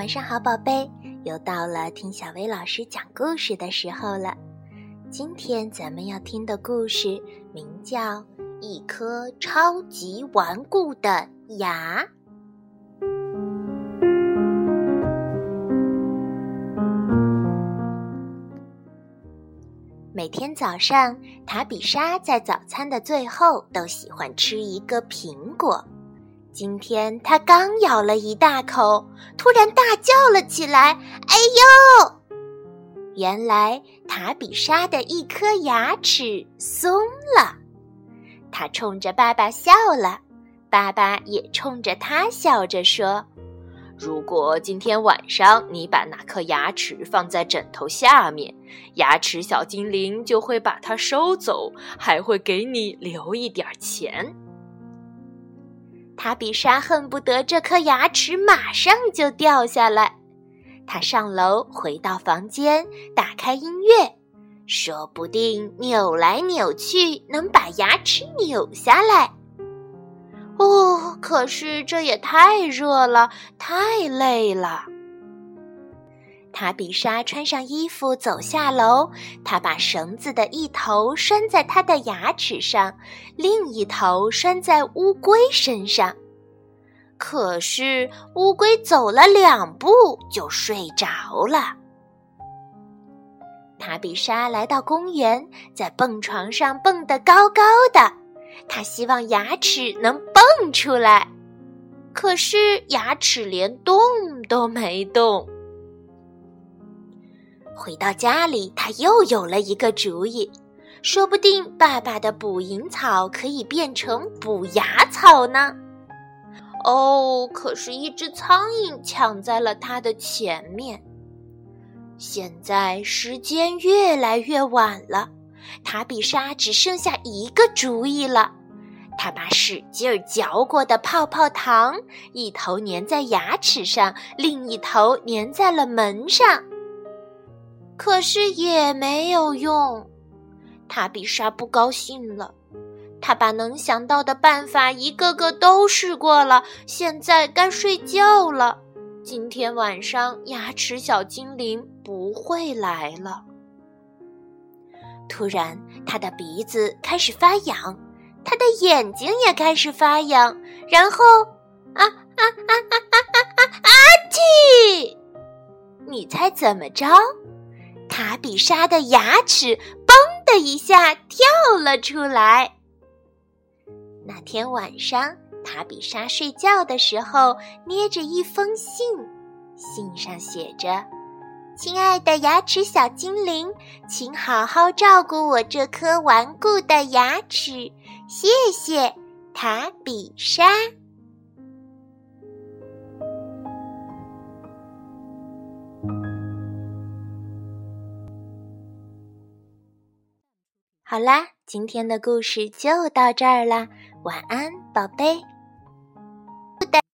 晚上好，宝贝，又到了听小薇老师讲故事的时候了。今天咱们要听的故事名叫《一颗超级顽固的牙》。每天早上，塔比莎在早餐的最后都喜欢吃一个苹果。今天他刚咬了一大口，突然大叫了起来：“哎呦！”原来塔比莎的一颗牙齿松了。他冲着爸爸笑了，爸爸也冲着他笑着说：“如果今天晚上你把那颗牙齿放在枕头下面，牙齿小精灵就会把它收走，还会给你留一点钱。”塔比莎恨不得这颗牙齿马上就掉下来。他上楼回到房间，打开音乐，说不定扭来扭去能把牙齿扭下来。哦，可是这也太热了，太累了。塔比莎穿上衣服走下楼，她把绳子的一头拴在她的牙齿上，另一头拴在乌龟身上。可是乌龟走了两步就睡着了。塔比莎来到公园，在蹦床上蹦得高高的，她希望牙齿能蹦出来，可是牙齿连动都没动。回到家里，他又有了一个主意，说不定爸爸的捕蝇草可以变成补牙草呢。哦，可是，一只苍蝇抢在了他的前面。现在时间越来越晚了，塔比莎只剩下一个主意了。他把使劲嚼过的泡泡糖一头粘在牙齿上，另一头粘在了门上。可是也没有用，塔比莎不高兴了。她把能想到的办法一个个都试过了，现在该睡觉了。今天晚上牙齿小精灵不会来了。突然，他的鼻子开始发痒，他的眼睛也开始发痒，然后啊啊啊啊啊啊啊！嚏！你猜怎么着？塔比莎的牙齿“嘣”的一下跳了出来。那天晚上，塔比莎睡觉的时候捏着一封信，信上写着：“亲爱的牙齿小精灵，请好好照顾我这颗顽固的牙齿，谢谢，塔比莎。”好啦，今天的故事就到这儿啦，晚安，宝贝。